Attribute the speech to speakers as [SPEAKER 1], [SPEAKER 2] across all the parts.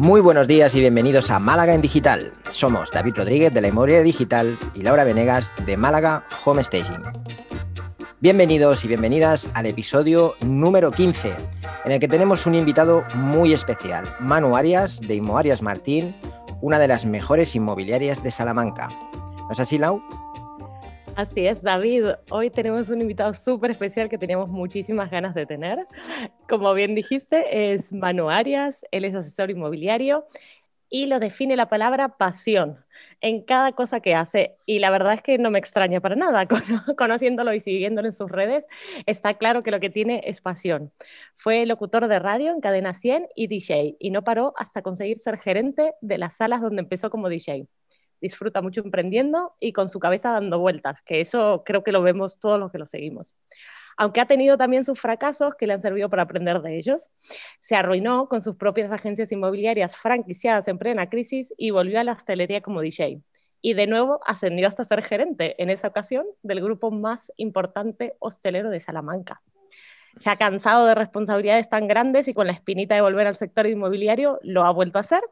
[SPEAKER 1] Muy buenos días y bienvenidos a Málaga en Digital. Somos David Rodríguez de la Inmobiliaria Digital y Laura Venegas de Málaga Home Staging. Bienvenidos y bienvenidas al episodio número 15, en el que tenemos un invitado muy especial, Manu Arias de Inmoarias Martín, una de las mejores inmobiliarias de Salamanca. ¿No es así, Lau?
[SPEAKER 2] Así es, David. Hoy tenemos un invitado súper especial que teníamos muchísimas ganas de tener. Como bien dijiste, es Manu Arias, él es asesor inmobiliario y lo define la palabra pasión en cada cosa que hace. Y la verdad es que no me extraña para nada. Conociéndolo y siguiéndolo en sus redes, está claro que lo que tiene es pasión. Fue locutor de radio en Cadena 100 y DJ, y no paró hasta conseguir ser gerente de las salas donde empezó como DJ disfruta mucho emprendiendo y con su cabeza dando vueltas, que eso creo que lo vemos todos los que lo seguimos. Aunque ha tenido también sus fracasos que le han servido para aprender de ellos. Se arruinó con sus propias agencias inmobiliarias franquiciadas en plena crisis y volvió a la hostelería como DJ. Y de nuevo ascendió hasta ser gerente, en esa ocasión, del grupo más importante hostelero de Salamanca ha cansado de responsabilidades tan grandes y con la espinita de volver al sector inmobiliario lo ha vuelto a hacer.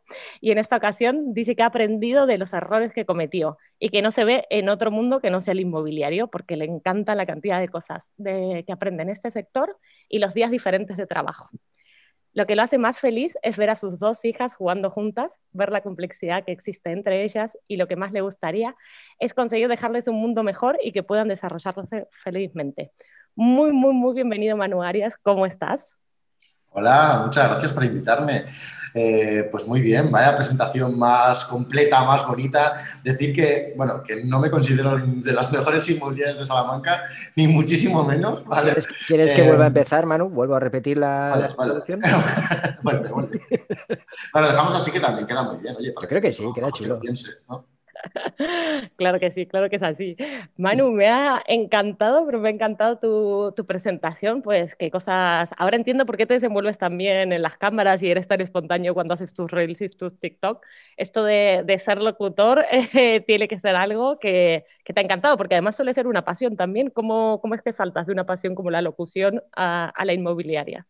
[SPEAKER 2] Y en esta ocasión dice que ha aprendido de los errores que cometió y que no se ve en otro mundo que no sea el inmobiliario, porque le encanta la cantidad de cosas que aprende en este sector y los días diferentes de trabajo. Lo que lo hace más feliz es ver a sus dos hijas jugando juntas, ver la complejidad que existe entre ellas y lo que más le gustaría es conseguir dejarles un mundo mejor y que puedan desarrollarse felizmente. Muy, muy, muy bienvenido, Manu Arias. ¿Cómo estás?
[SPEAKER 3] Hola, muchas gracias por invitarme. Eh, pues muy bien, vaya presentación más completa, más bonita. Decir que, bueno, que no me considero de las mejores inmobiliarias de Salamanca, ni muchísimo menos.
[SPEAKER 1] ¿Quieres, que vuelva a eh, empezar, Manu? ¿Vuelvo a repetir la,
[SPEAKER 3] vale, bueno, bueno. bueno, dejamos así que también queda muy bien. Oye,
[SPEAKER 1] Yo creo que sí, queda chulo.
[SPEAKER 2] Claro que sí, claro que es así. Manu, me ha encantado, pero me ha encantado tu, presentación, pues qué cosas... Ahora entiendo por qué te desenvuelves también en las cámaras y eres tan espontáneo cuando haces tus reels y tus TikTok. Esto de, ser locutor eh, tiene que ser algo que, te ha encantado, porque además suele ser una pasión también. ¿Cómo, cómo es que saltas de una pasión como la locución a la inmobiliaria?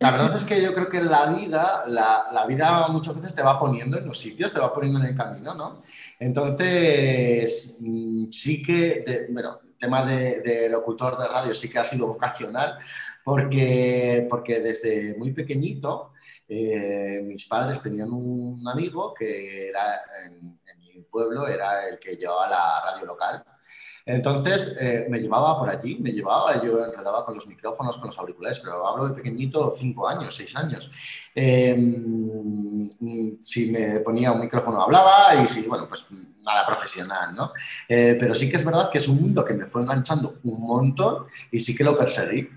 [SPEAKER 3] La verdad es que yo creo que la vida, la, vida muchas veces te va poniendo en los sitios, te va poniendo en el camino, ¿no? Entonces, mm, sí que, bueno, el tema de, locutor de radio sí que ha sido vocacional, porque, porque desde muy pequeñito eh, mis padres tenían un amigo que era en, en mi pueblo, era el que llevaba la radio local entonces eh, me llevaba por allí, me llevaba, yo enredaba con los micrófonos, con los auriculares, pero hablo de pequeñito, cinco años, seis años. Em, si me ponía un micrófono hablaba y si, bueno, pues nada profesional, ¿no? Eh, pero sí que es verdad que es un mundo que me fue enganchando un montón y sí que lo perseguí.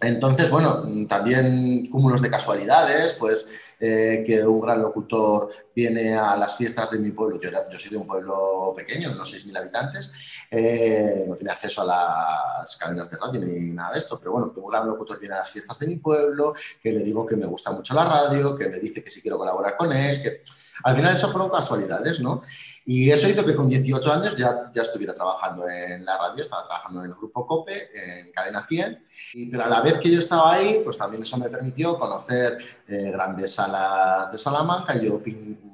[SPEAKER 3] Entonces, bueno, también cúmulos de casualidades, pues eh, que un gran locutor viene a las fiestas de mi pueblo. Yo, soy de un pueblo pequeño, unos 6.000 habitantes, eh, no tiene acceso a las cadenas de radio ni nada de esto, pero bueno, que un gran locutor viene a las fiestas de mi pueblo, que le digo que me gusta mucho la radio, que me dice que si quiero colaborar con él, que al final eso fueron casualidades, ¿no? Y eso hizo que con 18 años ya, ya estuviera trabajando en la radio, estaba trabajando en el grupo COPE, en Cadena 100, y, pero a la vez que yo estaba ahí, pues también eso me permitió conocer eh, grandes salas de Salamanca. Yo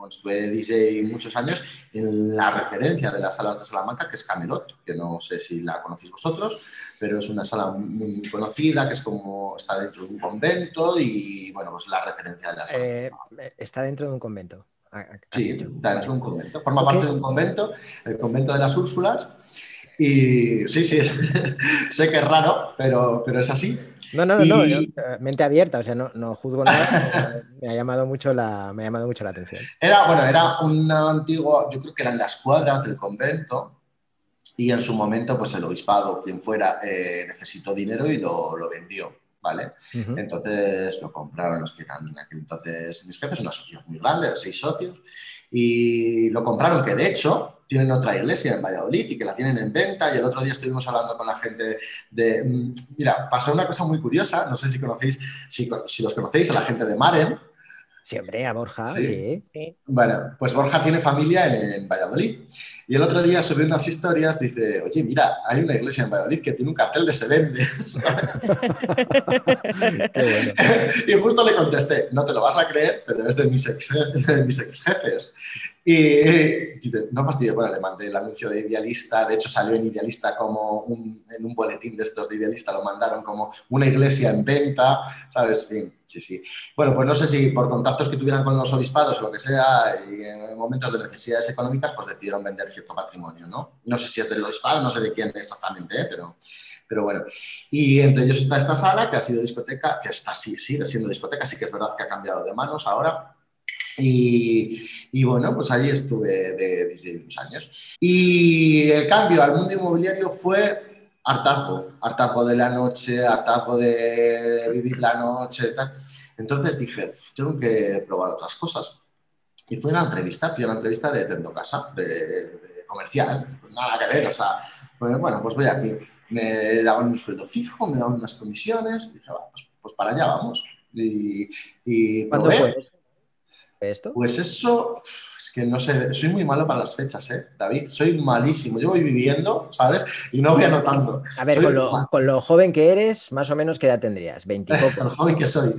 [SPEAKER 3] estuve DJ muchos años en la referencia de las salas de Salamanca, que es Camelot, que no sé si la conocéis vosotros, pero es una sala muy conocida, que es como está dentro de un convento y, bueno, pues la referencia de la sala.
[SPEAKER 1] Eh, está dentro de un convento.
[SPEAKER 3] Sí, dentro de un convento. Forma parte de un convento, el convento de las Úrsulas. Y sí, sí, sé que es raro, pero, pero es así.
[SPEAKER 1] No, no, no, eh, mente abierta, o sea, no, no juzgo nada, me ha, llamado mucho la, me ha llamado mucho la atención.
[SPEAKER 3] Era, bueno, era un antiguo, yo creo que eran las cuadras del convento, y en su momento, pues el obispado, quien fuera, eh, necesitó dinero y lo, lo vendió. ¿Vale? Entonces lo compraron los que eran entonces mis jefes, una sociedad muy grande, de seis socios, y lo compraron, que de hecho tienen otra iglesia en Valladolid y que la tienen en venta. Y el otro día estuvimos hablando con la gente de. Mm, mira, pasó una cosa muy curiosa, no sé si conocéis, si, si los conocéis, a la gente de Maren.
[SPEAKER 1] Siempre, a Borja, sí.
[SPEAKER 3] Bueno, pues Borja tiene familia en, Valladolid. Y el otro día subí unas historias, dice, oye, mira, hay una iglesia en Valladolid que tiene un cartel de se vende. y justo le contesté, no te lo vas a creer, pero es de mis ex, de mis ex jefes. Y dice, no fastidio, bueno, le mandé el anuncio de Idealista, de hecho salió en Idealista como en un boletín de estos de Idealista, lo mandaron como una iglesia en venta, ¿sabes? Sí, sí, sí. Bueno, pues no sé si por contactos que tuvieran con los obispados o lo que sea, y en momentos de necesidades económicas, pues decidieron vender cierto patrimonio, ¿no? No sé si es del obispado, no sé de quién exactamente, ¿eh? pero... Pero bueno, y entre ellos está esta sala que ha sido discoteca, que está, sí, sigue siendo discoteca, sí que es verdad que ha cambiado de manos ahora, y, bueno, pues allí estuve de 16 años. Y el cambio al mundo inmobiliario fue hartazgo, hartazgo de la noche, hartazgo de vivir la noche, tal. Entonces dije, tengo que probar otras cosas. Y fue una entrevista, fui a una entrevista de Tendocasa, de, de comercial, pues nada que ver, o sea, pues bueno, pues voy aquí. Me daban un sueldo fijo, me daban unas comisiones, dije, pues, pues, para allá vamos. Y, y
[SPEAKER 1] ¿Cuándo fue esto?
[SPEAKER 3] Pues eso, es que no sé, soy muy malo para las fechas, ¿eh, David? Soy malísimo. Yo voy viviendo, ¿sabes? Y no voy anotando.
[SPEAKER 1] A ver, con lo, joven que eres, más o menos, ¿qué edad tendrías?
[SPEAKER 3] ¿20 Con lo joven que soy.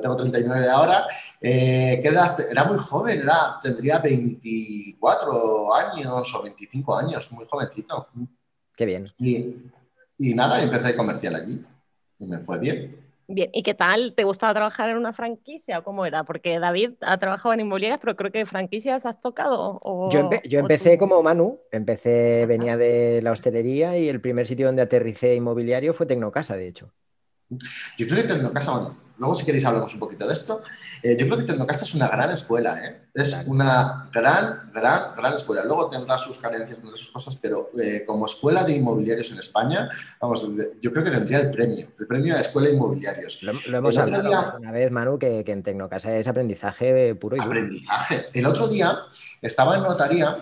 [SPEAKER 3] tengo 39 ahora. Eh, ¿Qué edad? Era muy joven, era, tendría 24 años o 25 años, muy jovencito.
[SPEAKER 1] Qué bien.
[SPEAKER 3] Y, y nada, empecé a comercial allí. Y me fue bien.
[SPEAKER 2] Bien, ¿y qué tal? ¿Te gustaba trabajar en una franquicia o cómo era? Porque David ha trabajado en inmobiliarias, pero creo que franquicias has tocado.
[SPEAKER 1] yo, empecé como Manu, empecé, venía de la hostelería y el primer sitio donde aterricé inmobiliario fue Tecnocasa, de hecho.
[SPEAKER 3] Yo creo que Tecnocasa, luego si queréis hablamos un poquito de esto, eh, yo creo que Tecnocasa es una gran escuela, ¿eh? es una gran, gran, gran escuela. Luego tendrá sus carencias, tendrá sus cosas, pero eh, como escuela de inmobiliarios en España, vamos, yo creo que tendría el premio, el premio a escuela de inmobiliarios.
[SPEAKER 1] Lo, hemos hablado una vez, Manu, que, que en Tecnocasa es aprendizaje puro y
[SPEAKER 3] duro. Aprendizaje. El otro día estaba en notaría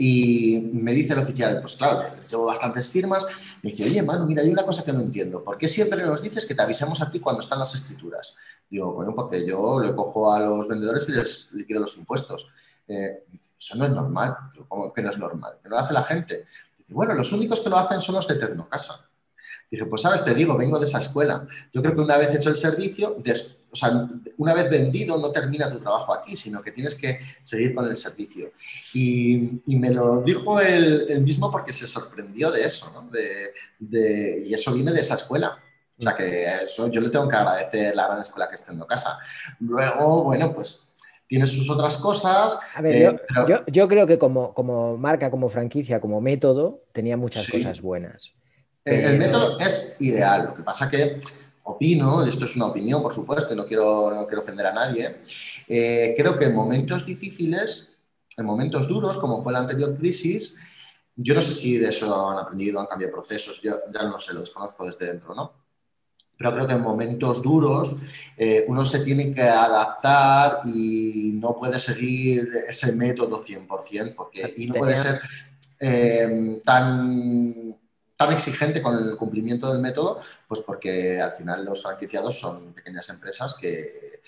[SPEAKER 3] y me dice el oficial, pues claro, llevo bastantes firmas, me dice, oye, Manu, mira, hay una cosa que no entiendo. ¿Por qué siempre nos dices que te avisemos a ti cuando están las escrituras? Digo, bueno, porque yo le cojo a los vendedores y les liquido los impuestos. Eh, eso no es normal. Digo, ¿cómo que no es normal? ¿Que no lo hace la gente? Dice, bueno, los únicos que lo hacen son los de Tecnocasa. Dije, pues sabes, te digo, vengo de esa escuela. Yo creo que una vez hecho el servicio, o sea, una vez vendido no termina tu trabajo aquí, sino que tienes que seguir con el servicio. Y, me lo dijo él, mismo porque se sorprendió de eso, ¿no? De, y eso viene de esa escuela. O sea que eso yo le tengo que agradecer la gran escuela que está en casa. Luego, bueno, pues tiene sus otras cosas.
[SPEAKER 1] A ver, yo, eh, yo, creo que como, como marca, como franquicia, como método, tenía muchas cosas buenas.
[SPEAKER 3] El, método es ideal, lo que pasa que opino, esto es una opinión por supuesto, no quiero, no quiero ofender a nadie, eh, creo que en momentos difíciles, en momentos duros, como fue la anterior crisis, yo no sé si de eso han aprendido, han cambiado procesos, yo ya no sé, lo desconozco desde dentro, ¿no? Pero creo que en momentos duros eh, uno se tiene que adaptar y no puede seguir ese método 100%, porque y no puede ser eh, tan tan exigente con el cumplimiento del método, pues porque al final los franquiciados son pequeñas empresas que,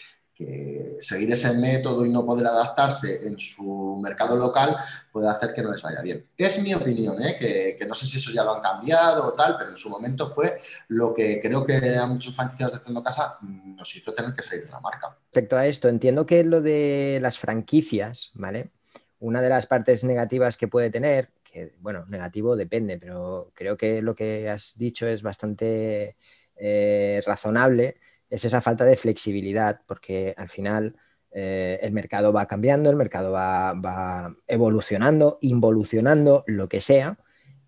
[SPEAKER 3] seguir ese método y no poder adaptarse en su mercado local puede hacer que no les vaya bien. Es mi opinión, ¿eh? que, no sé si eso ya lo han cambiado o tal, pero en su momento fue lo que creo que a muchos franquiciados de Tendo Casa nos hizo tener que salir de la marca.
[SPEAKER 1] Respecto a esto, entiendo que lo de las franquicias, ¿vale? Una de las partes negativas que puede tener que, bueno, negativo depende, pero creo que lo que has dicho es bastante eh, razonable, es esa falta de flexibilidad, porque al final eh, el mercado va cambiando, el mercado va, evolucionando, involucionando, lo que sea,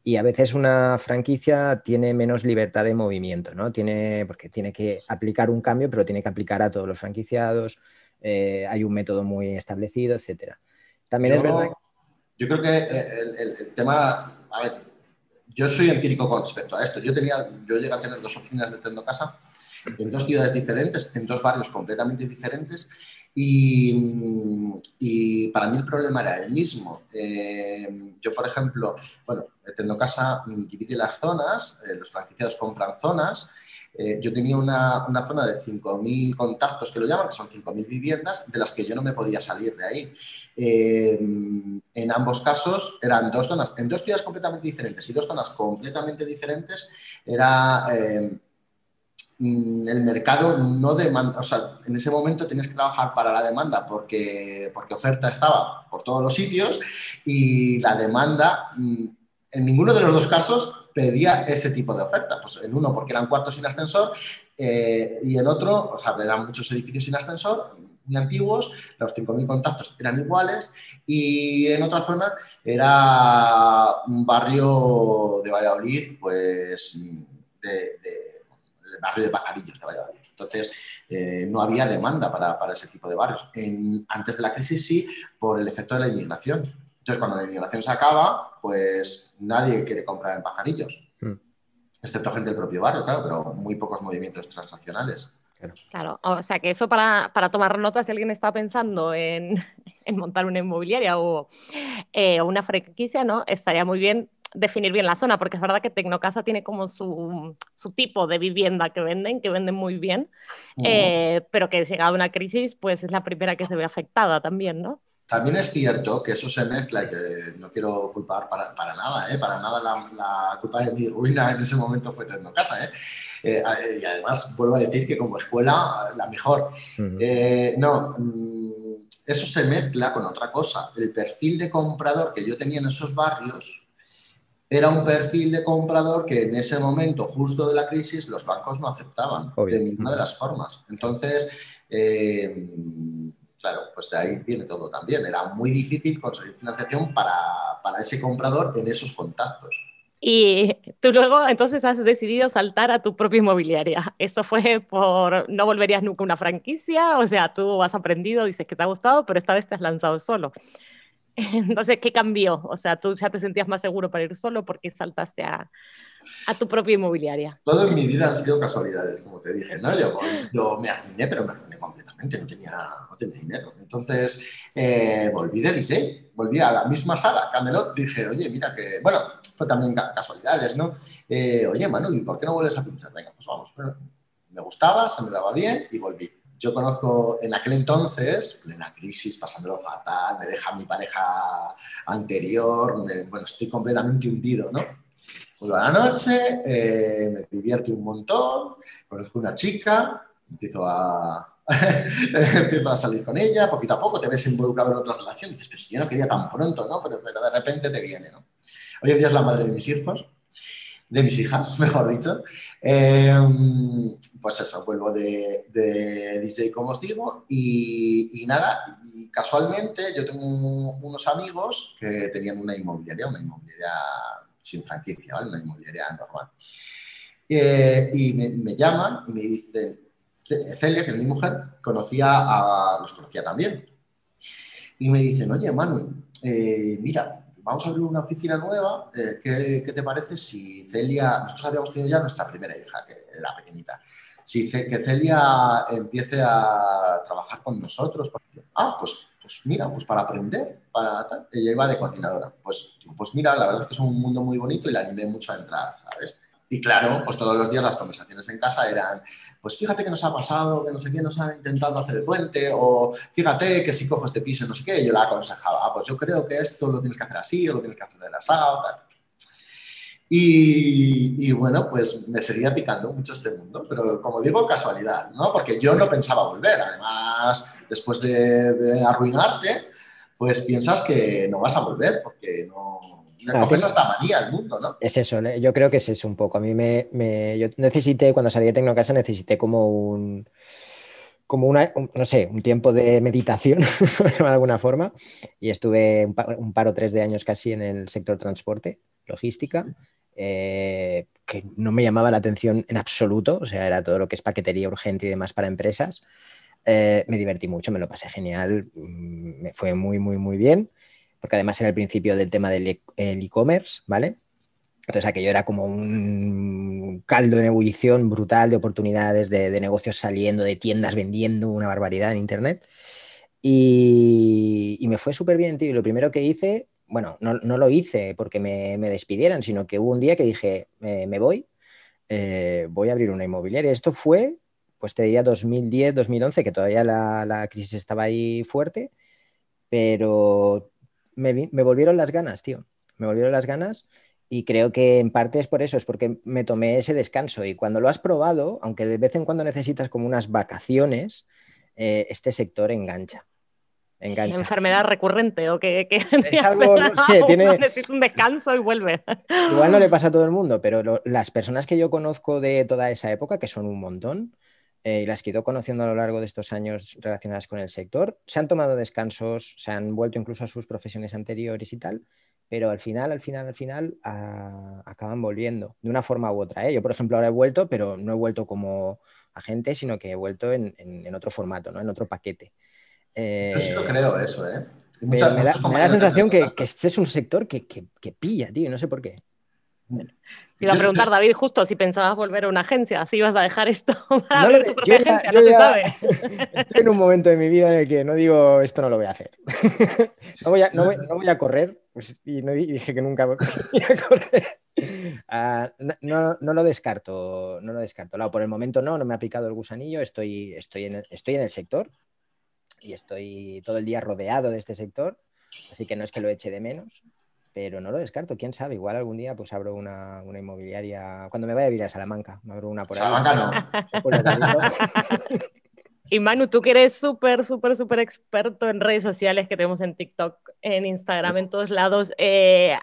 [SPEAKER 1] y a veces una franquicia tiene menos libertad de movimiento, ¿no? Tiene, porque tiene que aplicar un cambio, pero tiene que aplicar a todos los franquiciados, eh, hay un método muy establecido, etcétera. También es verdad
[SPEAKER 3] yo creo que eh, el, tema, a ver, yo soy empírico con respecto a esto. Yo tenía, yo llegué a tener dos oficinas de Tendo Casa en dos ciudades diferentes, en dos barrios completamente diferentes, y, para mí el problema era el mismo. Eh, yo, por ejemplo, bueno, Tendo Casa divide las zonas, eh, los franquiciados compran zonas, eh, yo tenía una, zona de 5.000 contactos, que lo llaman, que son 5.000 viviendas, de las que yo no me podía salir de ahí. Eh, en ambos casos eran dos zonas, en dos ciudades completamente diferentes y dos zonas completamente diferentes, era... Eh, el mercado no demanda, o sea, en ese momento tenías que trabajar para la demanda porque, porque oferta estaba por todos los sitios y la demanda, mm, en ninguno de los dos casos pedía ese tipo de oferta. Pues en uno porque eran cuartos sin ascensor eh, y en otro, o sea, eran muchos edificios sin ascensor, muy antiguos, los 5.000 contactos eran iguales y en otra zona era un barrio de Valladolid, pues de, el barrio de Pajarillos de Valladolid. Entonces, eh, no había demanda para, para, ese tipo de barrios. En, antes de la crisis sí, por el efecto de la inmigración. Entonces, cuando la inmigración se acaba, pues nadie quiere comprar en pajarillos, hmm. excepto gente del propio barrio, claro, pero muy pocos movimientos transnacionales.
[SPEAKER 2] Claro, o sea que eso para, tomar nota, si alguien está pensando en, montar una inmobiliaria eh, o, una franquicia, ¿no? Estaría muy bien definir bien la zona, porque es verdad que Tecnocasa tiene como su, tipo de vivienda que venden, que venden muy bien, eh, pero que llegado una crisis, pues es la primera que se ve afectada también, ¿no?
[SPEAKER 3] También es cierto que eso se mezcla y que no quiero culpar para, para nada, ¿eh? para nada la, culpa de mi ruina en ese momento fue Tecnocasa. ¿eh? Eh, y además vuelvo a decir que como escuela la mejor. Eh, no, mm, eso se mezcla con otra cosa. El perfil de comprador que yo tenía en esos barrios era un perfil de comprador que en ese momento justo de la crisis los bancos no aceptaban de ninguna de las formas. Entonces, Claro, pues de ahí viene todo también. Era muy difícil conseguir financiación para, ese comprador en esos contactos.
[SPEAKER 2] Y tú luego entonces has decidido saltar a tu propia inmobiliaria. ¿Esto fue por no volverías nunca a una franquicia? O sea, tú has aprendido, dices que te ha gustado, pero esta vez te has lanzado solo. Entonces, ¿qué cambió? O sea, tú ya te sentías más seguro para ir solo porque saltaste a, a tu propia inmobiliaria.
[SPEAKER 3] Todo en mi vida han sido casualidades, como te dije, ¿no? Yo, me arruiné, pero me arruiné completamente, no tenía, no tenía dinero. Entonces, eh, volví de diseño, volví a la misma sala, Camelot, dije, oye, mira que, bueno, fue también casualidades, ¿no? Eh, oye, Manu, ¿y por qué no vuelves a pinchar? Venga, pues vamos. me gustaba, se me daba bien y volví. Yo conozco en aquel entonces, plena crisis, pasándolo fatal, me deja mi pareja anterior, bueno, estoy completamente hundido, ¿no? Vuelvo a la noche, eh, me divierte un montón, conozco una chica, empiezo a, empiezo a salir con ella, poquito a poco te ves involucrado en otra relación, dices, pero si yo no quería tan pronto, ¿no? Pero, de repente te viene, ¿no? Hoy en día es la madre de mis hijos, de mis hijas, mejor dicho. Em, pues eso, vuelvo de, DJ, como os digo, y, nada, casualmente yo tengo unos amigos que tenían una inmobiliaria, una inmobiliaria sin franquicia, ¿vale? Una inmobiliaria normal. Eh, y me, llaman y me dicen, Celia, que es mi mujer, conocía a, los conocía también. Y me dicen, oye, Manu, eh, mira, vamos a abrir una oficina nueva, eh, ¿qué, te parece si Celia, nosotros habíamos tenido ya nuestra primera hija, que era pequeñita, si que Celia empiece a trabajar con nosotros? Ah, pues pues mira, pues para aprender, para tal, ella iba de coordinadora. Pues, pues mira, la verdad es que es un mundo muy bonito y la animé mucho a entrar, ¿sabes? Y claro, pues todos los días las conversaciones en casa eran, pues fíjate que nos ha pasado, que no sé quién nos ha intentado hacer el puente, o fíjate que si cojo este piso, no sé qué, yo la aconsejaba, ah, pues yo creo que esto lo tienes que hacer así, o lo tienes que hacer de la tal. Y, bueno, pues me seguía picando mucho este mundo, pero como digo, casualidad, ¿no? Porque yo no pensaba volver. Además, después de, arruinarte, pues piensas que no vas a volver, porque no, me coges esta manía al mundo, ¿no?
[SPEAKER 1] Es eso, yo creo que es eso un poco. A mí me, me yo necesité, cuando salí de Tecnocasa, necesité como un como una, no sé, un tiempo de meditación, de alguna forma, y estuve un par, un par, o tres de años casi en el sector transporte, logística, eh, que no me llamaba la atención en absoluto, o sea, era todo lo que es paquetería urgente y demás para empresas. Eh, me divertí mucho, me lo pasé genial, mm, me fue muy, muy, muy bien, porque además era el principio del tema del e, e-commerce, ¿vale? Entonces aquello era como un caldo en ebullición brutal de oportunidades, de, negocios saliendo, de tiendas vendiendo, una barbaridad en Internet. Y, y me fue súper bien, tío. Lo primero que hice bueno, no, lo hice porque me, despidieran, sino que hubo un día que dije, me voy, eh, voy a abrir una inmobiliaria. Esto fue, pues te diría 2010, 2011, que todavía la, crisis estaba ahí fuerte, pero me, me volvieron las ganas, tío. Me volvieron las ganas y creo que en parte es por eso, es porque me tomé ese descanso. Y cuando lo has probado, aunque de vez en cuando necesitas como unas vacaciones, eh, este sector engancha. Engancha.
[SPEAKER 2] enfermedad recurrente o que,
[SPEAKER 1] es algo, no sé, tiene...
[SPEAKER 2] necesita un descanso y vuelve.
[SPEAKER 1] Igual no le pasa a todo el mundo, pero las personas que yo conozco de toda esa época, que son un montón, eh, y las que he ido conociendo a lo largo de estos años relacionadas con el sector, se han tomado descansos, se han vuelto incluso a sus profesiones anteriores y tal, pero al final, al final, al final acaban volviendo de una forma u otra. ¿eh? Yo, por ejemplo, ahora he vuelto, pero no he vuelto como agente, sino que he vuelto en, otro formato, ¿no? en otro paquete.
[SPEAKER 3] Yo sí lo eh, creo eso, ¿eh?
[SPEAKER 1] me, da, la sensación que, este es un sector que, que, pilla, tío, no sé por qué.
[SPEAKER 2] Te iba a preguntar, David, justo si pensabas volver a una agencia, si ibas a dejar esto
[SPEAKER 1] para no tu propia agencia, no se sabe. Estoy en un momento de mi vida en el que no digo esto no lo voy a hacer. no, voy a, no, voy, a, correr, pues, y, no, dije que nunca voy a correr. Ah, no, no, lo descarto, no lo descarto. por el momento no, no me ha picado el gusanillo, estoy, estoy, en el, estoy en el sector y estoy todo el día rodeado de este sector, así que no es que lo eche de menos, pero no lo descarto, quién sabe, igual algún día pues abro una, inmobiliaria, cuando me vaya a vivir a Salamanca, me abro una por
[SPEAKER 3] ahí. Salamanca no.
[SPEAKER 2] Y Manu, tú que eres súper, súper, súper experto en redes sociales que tenemos en TikTok, en Instagram, en todos lados, eh,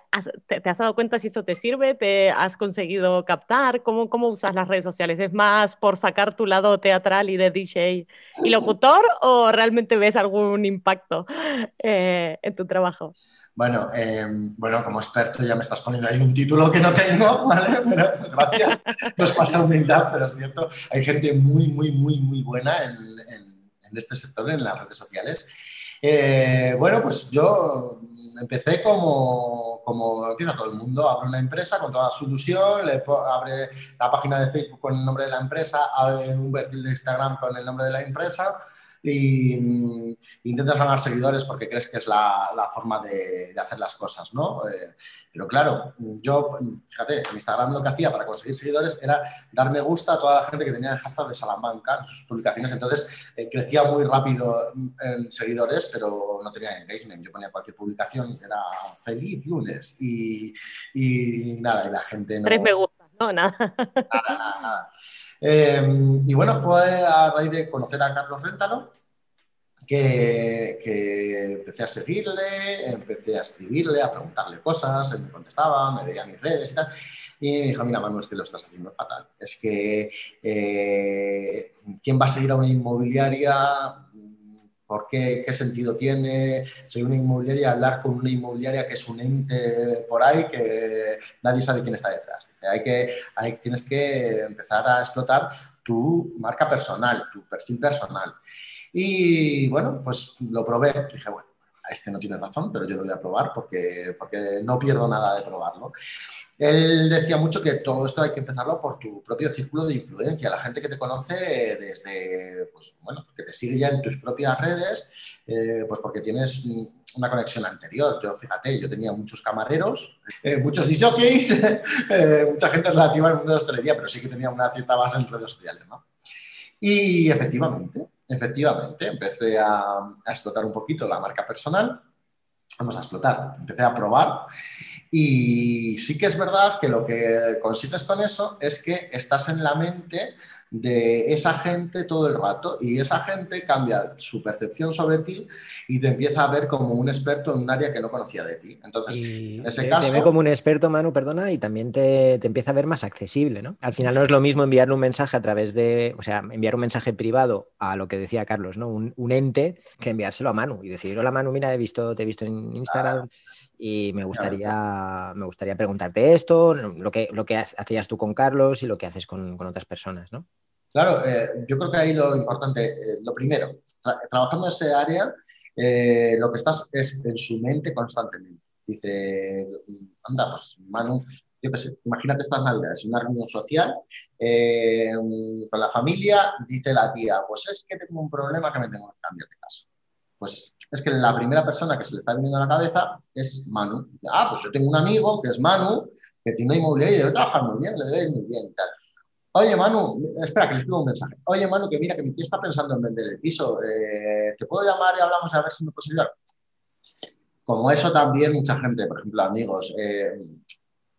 [SPEAKER 2] te, has dado cuenta si eso te sirve? ¿Te has conseguido captar? ¿Cómo, ¿Cómo usas las redes sociales? ¿Es más por sacar tu lado teatral y de DJ y locutor o realmente ves algún impacto eh, en tu trabajo?
[SPEAKER 3] Bueno, em, bueno, como experto ya me estás poniendo ahí un título que no tengo, ¿vale? Pero gracias, no es falsa humildad, pero es cierto, hay gente muy, muy, muy, muy buena en, este sector, en las redes sociales. Eh, bueno, pues yo empecé como, como empieza todo el mundo, abre una empresa con toda su ilusión, le abre la página de Facebook con el nombre de la empresa, abre un perfil de Instagram con el nombre de la empresa, y mm, intentas ganar seguidores porque crees que es la, la forma de, de, hacer las cosas, ¿no? Eh, pero claro, yo, fíjate, en Instagram lo que hacía para conseguir seguidores era dar me gusta a toda la gente que tenía el hashtag de Salamanca en sus publicaciones, entonces eh, crecía muy rápido en seguidores, pero no tenía engagement. Yo ponía cualquier publicación, era feliz lunes y, y nada, y la gente no...
[SPEAKER 2] Tres me gusta, no, nada.
[SPEAKER 3] Nada, nada, Em, y bueno, fue a raíz de conocer a Carlos Réntalo que, empecé a seguirle, empecé a escribirle, a preguntarle cosas, él me contestaba, me veía mis redes y tal. Y me dijo, mira, Manuel, es que lo estás haciendo fatal. Es que, eh, ¿quién va a seguir a una inmobiliaria ¿Por qué? ¿Qué sentido tiene? Soy una inmobiliaria, hablar con una inmobiliaria que es un ente por ahí que nadie sabe quién está detrás. Hay que, tienes que empezar a explotar tu marca personal, tu perfil personal. Y bueno, pues lo probé. Dije, bueno, este no tiene razón, pero yo lo voy a probar porque, porque no pierdo nada de probarlo. Él decía mucho que todo esto hay que empezarlo por tu propio círculo de influencia, la gente que te conoce desde, pues bueno, que te sigue ya en tus propias redes, eh, pues porque tienes una conexión anterior. Yo, fíjate, yo tenía muchos camareros, eh, muchos disjockeys, eh, mucha gente relativa al mundo de la hostelería, pero sí que tenía una cierta base en redes sociales, ¿no? Y efectivamente, efectivamente, empecé a, a explotar un poquito la marca personal, vamos a explotar, empecé a probar y sí que es verdad que lo que consigues con eso es que estás en la mente de esa gente todo el rato y esa gente cambia su percepción sobre ti y te empieza a ver como un experto en un área que no conocía de ti. Entonces, en ese caso...
[SPEAKER 1] Te ve como un experto, Manu, perdona, y también te, empieza a ver más accesible, ¿no? Al final no es lo mismo enviar un mensaje a través de, o sea, enviar un mensaje privado a lo que decía Carlos, ¿no? Un, ente que enviárselo a Manu y decir, hola Manu, mira, he visto, te he visto en Instagram y me gustaría, me gustaría preguntarte esto, lo que, lo que hacías tú con Carlos y lo que haces con, con otras personas, ¿no?
[SPEAKER 3] Claro, eh, yo creo que ahí lo importante, eh, lo primero, trabajando en ese área, eh, lo que estás es en su mente constantemente. Dice, anda, pues Manu, yo imagínate estas navidades, una reunión social con la familia, dice la tía, pues es que tengo un problema que me tengo que cambiar de casa. Pues es que la primera persona que se le está viniendo a la cabeza es Manu. Ah, pues yo tengo un amigo que es Manu, que tiene inmobiliaria y debe trabajar muy bien, le debe ir muy bien y tal. Oye, Manu, espera, que le escribo un mensaje. Oye, Manu, que mira, que mi tío está pensando en vender el piso. Eh, ¿Te puedo llamar y hablamos a ver si me puedes ayudar? Como eso también mucha gente, por ejemplo, amigos. Eh,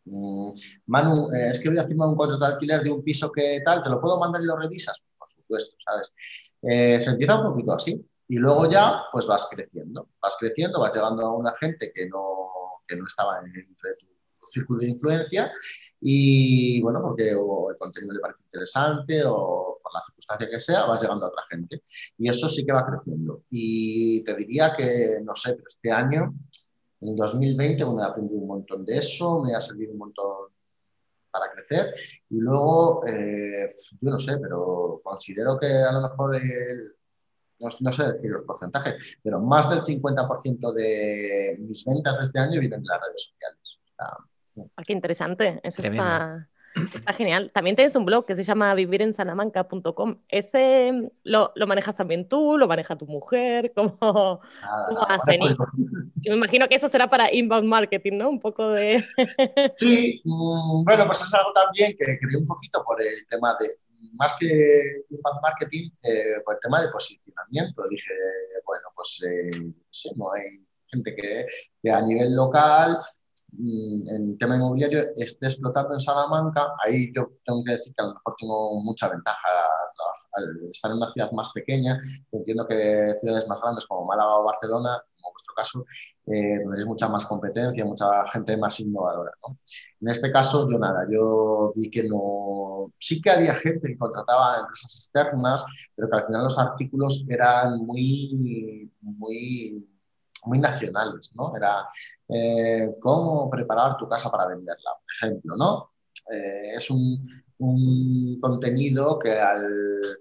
[SPEAKER 3] mm, Manu, eh, es que voy a firmar un contrato de alquiler de un piso que tal, ¿te lo puedo mandar y lo revisas? Por supuesto, ¿sabes? se empieza un poquito así. Y luego ya, pues vas creciendo. Vas creciendo, vas llegando a una gente que no, que no estaba entre tu círculo de influencia y bueno, porque o el contenido le parece interesante o por la circunstancia que sea, vas llegando a otra gente. Y eso sí que va creciendo. Y te diría que, no sé, pero este año, en 2020, bueno, he aprendido un montón de eso, me ha servido un montón para crecer. Y luego, eh, yo no sé, pero considero que a lo mejor el, no, sé decir los porcentajes, pero más del 50% de mis ventas de este año vienen de las redes sociales.
[SPEAKER 2] Ah, qué interesante, eso está, está, genial. También tienes un blog que se llama vivirensalamanca.com. ¿Ese lo, lo, manejas también tú? ¿Lo maneja tu mujer? ¿Cómo, ¿cómo hacen? me imagino que eso será para inbound marketing, ¿no? Un poco de...
[SPEAKER 3] sí, mm, bueno, pues es algo también que creé un poquito por el tema de, más que inbound marketing, eh, por el tema de posicionamiento. Dije, bueno, pues eh, no hay gente que, que a nivel local Mm, en tema inmobiliario esté explotando en Salamanca, ahí yo tengo que decir que a lo mejor tengo mucha ventaja al estar en una ciudad más pequeña. Entiendo que ciudades más grandes como Málaga o Barcelona, como vuestro caso, eh, mucha más competencia, mucha gente más innovadora. En este caso, yo nada, yo vi que no. Sí que había gente que contrataba empresas externas, pero que al final los artículos eran muy, muy muy nacionales, ¿no? Era eh, cómo preparar tu casa para venderla, por ejemplo, ¿no? Eh, es un, contenido que, al,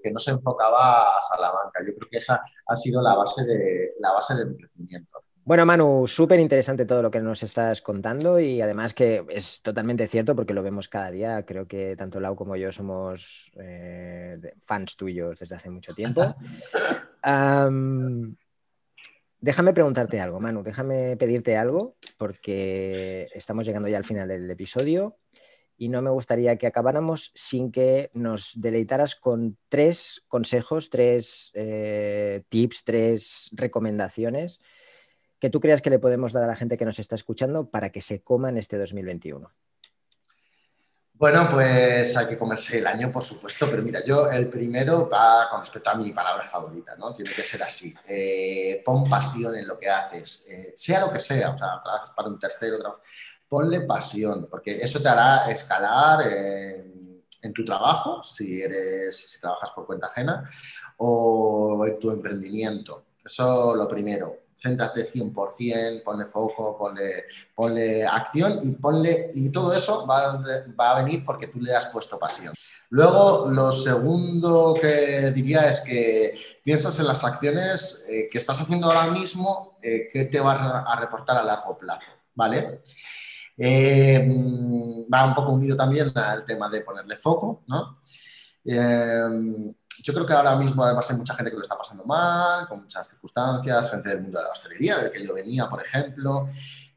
[SPEAKER 3] que no se enfocaba a Salamanca. Yo creo que esa ha sido la base de, la base de mi crecimiento.
[SPEAKER 1] Bueno, Manu, súper interesante todo lo que nos estás contando y además que es totalmente cierto porque lo vemos cada día. Creo que tanto Lau como yo somos eh, fans tuyos desde hace mucho tiempo. Déjame preguntarte algo, Manu, déjame pedirte algo, porque estamos llegando ya al final del episodio y no me gustaría que acabáramos sin que nos deleitaras con tres consejos, tres eh, tips, tres recomendaciones que tú creas que le podemos dar a la gente que nos está escuchando para que se coman este 2021.
[SPEAKER 3] Bueno, pues hay que comerse el año, por supuesto, pero mira, yo el primero va con respecto a mi palabra favorita, ¿no? Tiene que ser así. Eh, pon pasión en lo que haces, eh, sea lo que sea, o sea, trabajas para un tercero, ponle pasión, porque eso te hará escalar en, tu trabajo, si, eres, si trabajas por cuenta ajena, o en tu emprendimiento. Eso lo primero céntrate 100%, ponle foco, ponle, ponle acción y, ponle, y todo eso va, a venir porque tú le has puesto pasión. Luego, lo segundo que diría es que piensas en las acciones eh, que estás haciendo ahora mismo, eh, que te van a reportar a largo plazo, ¿vale? Eh, va un poco unido también al tema de ponerle foco, ¿no? yo creo que ahora mismo además hay mucha gente que lo está pasando mal, con muchas circunstancias, gente del mundo de la hostelería, del que yo venía, por ejemplo.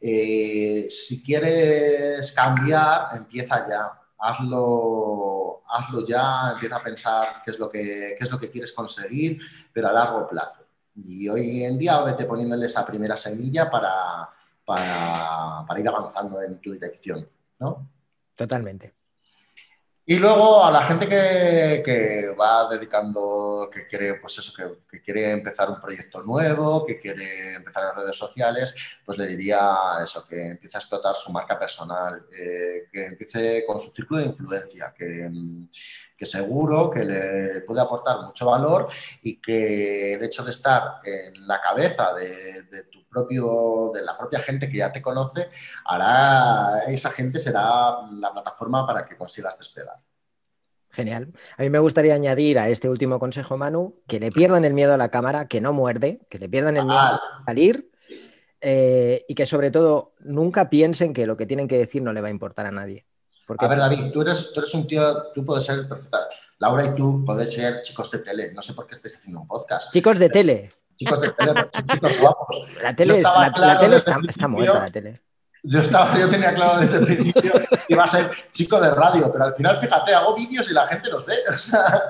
[SPEAKER 3] Eh, si quieres cambiar, empieza ya, hazlo, hazlo ya, empieza a pensar qué es, lo que, qué es lo que quieres conseguir, pero a largo plazo. Y hoy en día vete poniéndole esa primera semilla para, para, para ir avanzando en tu dirección, ¿no?
[SPEAKER 1] Totalmente.
[SPEAKER 3] Y luego a la gente que, va dedicando, que quiere, pues eso, que, quiere empezar un proyecto nuevo, que quiere empezar en redes sociales, pues le diría eso, que empiece a explotar su marca personal, eh, que empiece con su círculo de influencia, que, que, seguro que le puede aportar mucho valor y que el hecho de estar en la cabeza de, de tu propio, de la propia gente que ya te conoce, hará, esa gente será la plataforma para que consigas despegar.
[SPEAKER 1] Genial. A mí me gustaría añadir a este último consejo, Manu, que le pierdan el miedo a la cámara, que no muerde, que le pierdan el miedo a salir eh, y que sobre todo nunca piensen que lo que tienen que decir no le va a importar a nadie.
[SPEAKER 3] Porque... A ver, David, tú eres, tú eres un tío, tú puedes ser perfecta. Laura y tú podéis ser chicos de tele. No sé por qué estés haciendo un podcast.
[SPEAKER 1] Chicos de tele
[SPEAKER 3] chicos de tele, chicos guapos.
[SPEAKER 1] La tele, la, tele está, muerta, la tele.
[SPEAKER 3] Yo, estaba, yo tenía claro desde el principio que iba a ser chico de radio, pero al final, fíjate, hago vídeos y la gente los ve. O sea,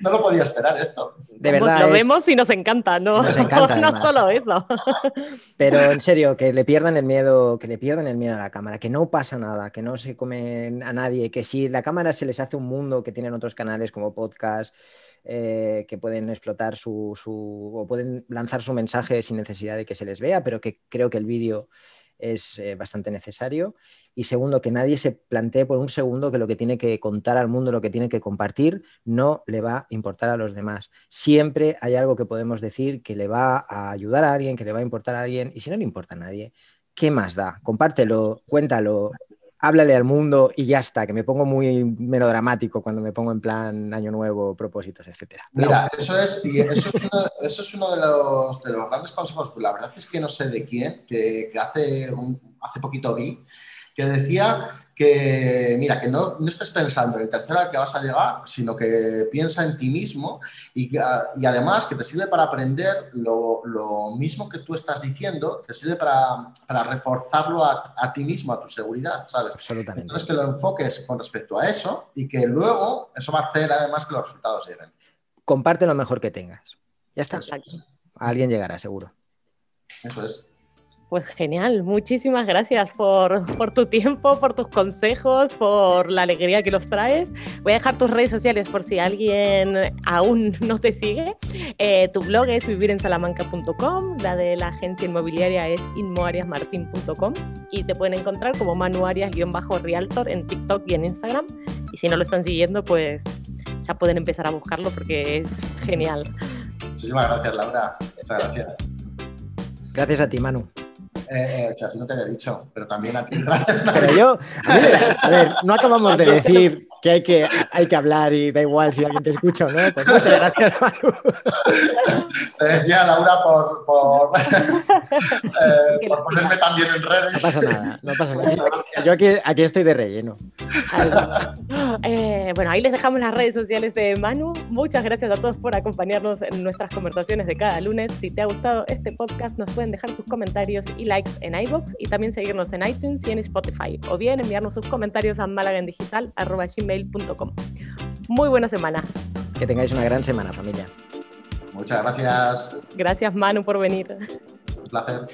[SPEAKER 3] no lo podía esperar esto.
[SPEAKER 2] De verdad. lo vemos y nos encanta, ¿no? Nos encanta, no solo eso.
[SPEAKER 1] Pero en serio, que le pierdan el miedo, que le pierdan el miedo a la cámara, que no pasa nada, que no se comen a nadie, que si la cámara se les hace un mundo que tienen otros canales como podcast. Eh, que pueden explotar su, su, o pueden lanzar su mensaje sin necesidad de que se les vea, pero que creo que el vídeo es eh, bastante necesario. Y segundo, que nadie se plantee por un segundo que lo que tiene que contar al mundo, lo que tiene que compartir, no le va a importar a los demás. Siempre hay algo que podemos decir que le va a ayudar a alguien, que le va a importar a alguien. Y si no le importa a nadie, ¿qué más da? Compártelo, cuéntalo, háblale al mundo y ya está, que me pongo muy melodramático cuando me pongo en plan año nuevo, propósitos, etcétera.
[SPEAKER 3] Mira, eso es, eso es, uno, eso es uno de, los, de, los, grandes consejos. La verdad es que no sé de quién, que, que hace, un, hace poquito vi, que decía que, mira, que no, no, estés pensando en el tercero al que vas a llegar, sino que piensa en ti mismo y, y además que te sirve para aprender lo, lo, mismo que tú estás diciendo, te sirve para, para reforzarlo a, a, ti mismo, a tu seguridad, ¿sabes?
[SPEAKER 1] Absolutamente.
[SPEAKER 3] Entonces que lo enfoques con respecto a eso y que luego eso va a hacer además que los resultados lleguen.
[SPEAKER 1] Comparte lo mejor que tengas. Ya está. alguien llegará, seguro.
[SPEAKER 3] Eso es.
[SPEAKER 2] Pues genial, muchísimas gracias por, tu tiempo, por tus consejos, por la alegría que los traes. Voy a dejar tus redes sociales por si alguien aún no te sigue. Eh, tu blog es vivirensalamanca.com, la de la agencia inmobiliaria es inmoariasmartin.com y te pueden encontrar como manuarias-realtor en TikTok y en Instagram. Y si no lo están siguiendo, pues ya pueden empezar a buscarlo porque es genial.
[SPEAKER 3] Muchísimas gracias, Laura. Muchas gracias.
[SPEAKER 1] Gracias a ti, Manu.
[SPEAKER 3] Eh, eh, a ti no te había dicho, pero también a ti.
[SPEAKER 1] pero yo, a ver, no acabamos de decir que hay que, hay que hablar y da igual si alguien te escucha o no. Pues muchas gracias, Manu.
[SPEAKER 3] Te decía, Laura, por, por, eh, por ponerme también en redes.
[SPEAKER 1] No pasa nada, no pasa nada. Yo aquí, aquí estoy de relleno.
[SPEAKER 2] Eh, bueno, ahí les dejamos las redes sociales de Manu. Muchas gracias a todos por acompañarnos en nuestras conversaciones de cada lunes. Si te ha gustado este podcast, nos pueden dejar sus comentarios y likes en iBox y también seguirnos en iTunes y en Spotify. O bien enviarnos sus comentarios a malagendigital.com. Muy buena semana.
[SPEAKER 1] Que tengáis una gran semana, familia.
[SPEAKER 3] Muchas gracias.
[SPEAKER 2] Gracias, Manu, por venir.
[SPEAKER 3] Un placer.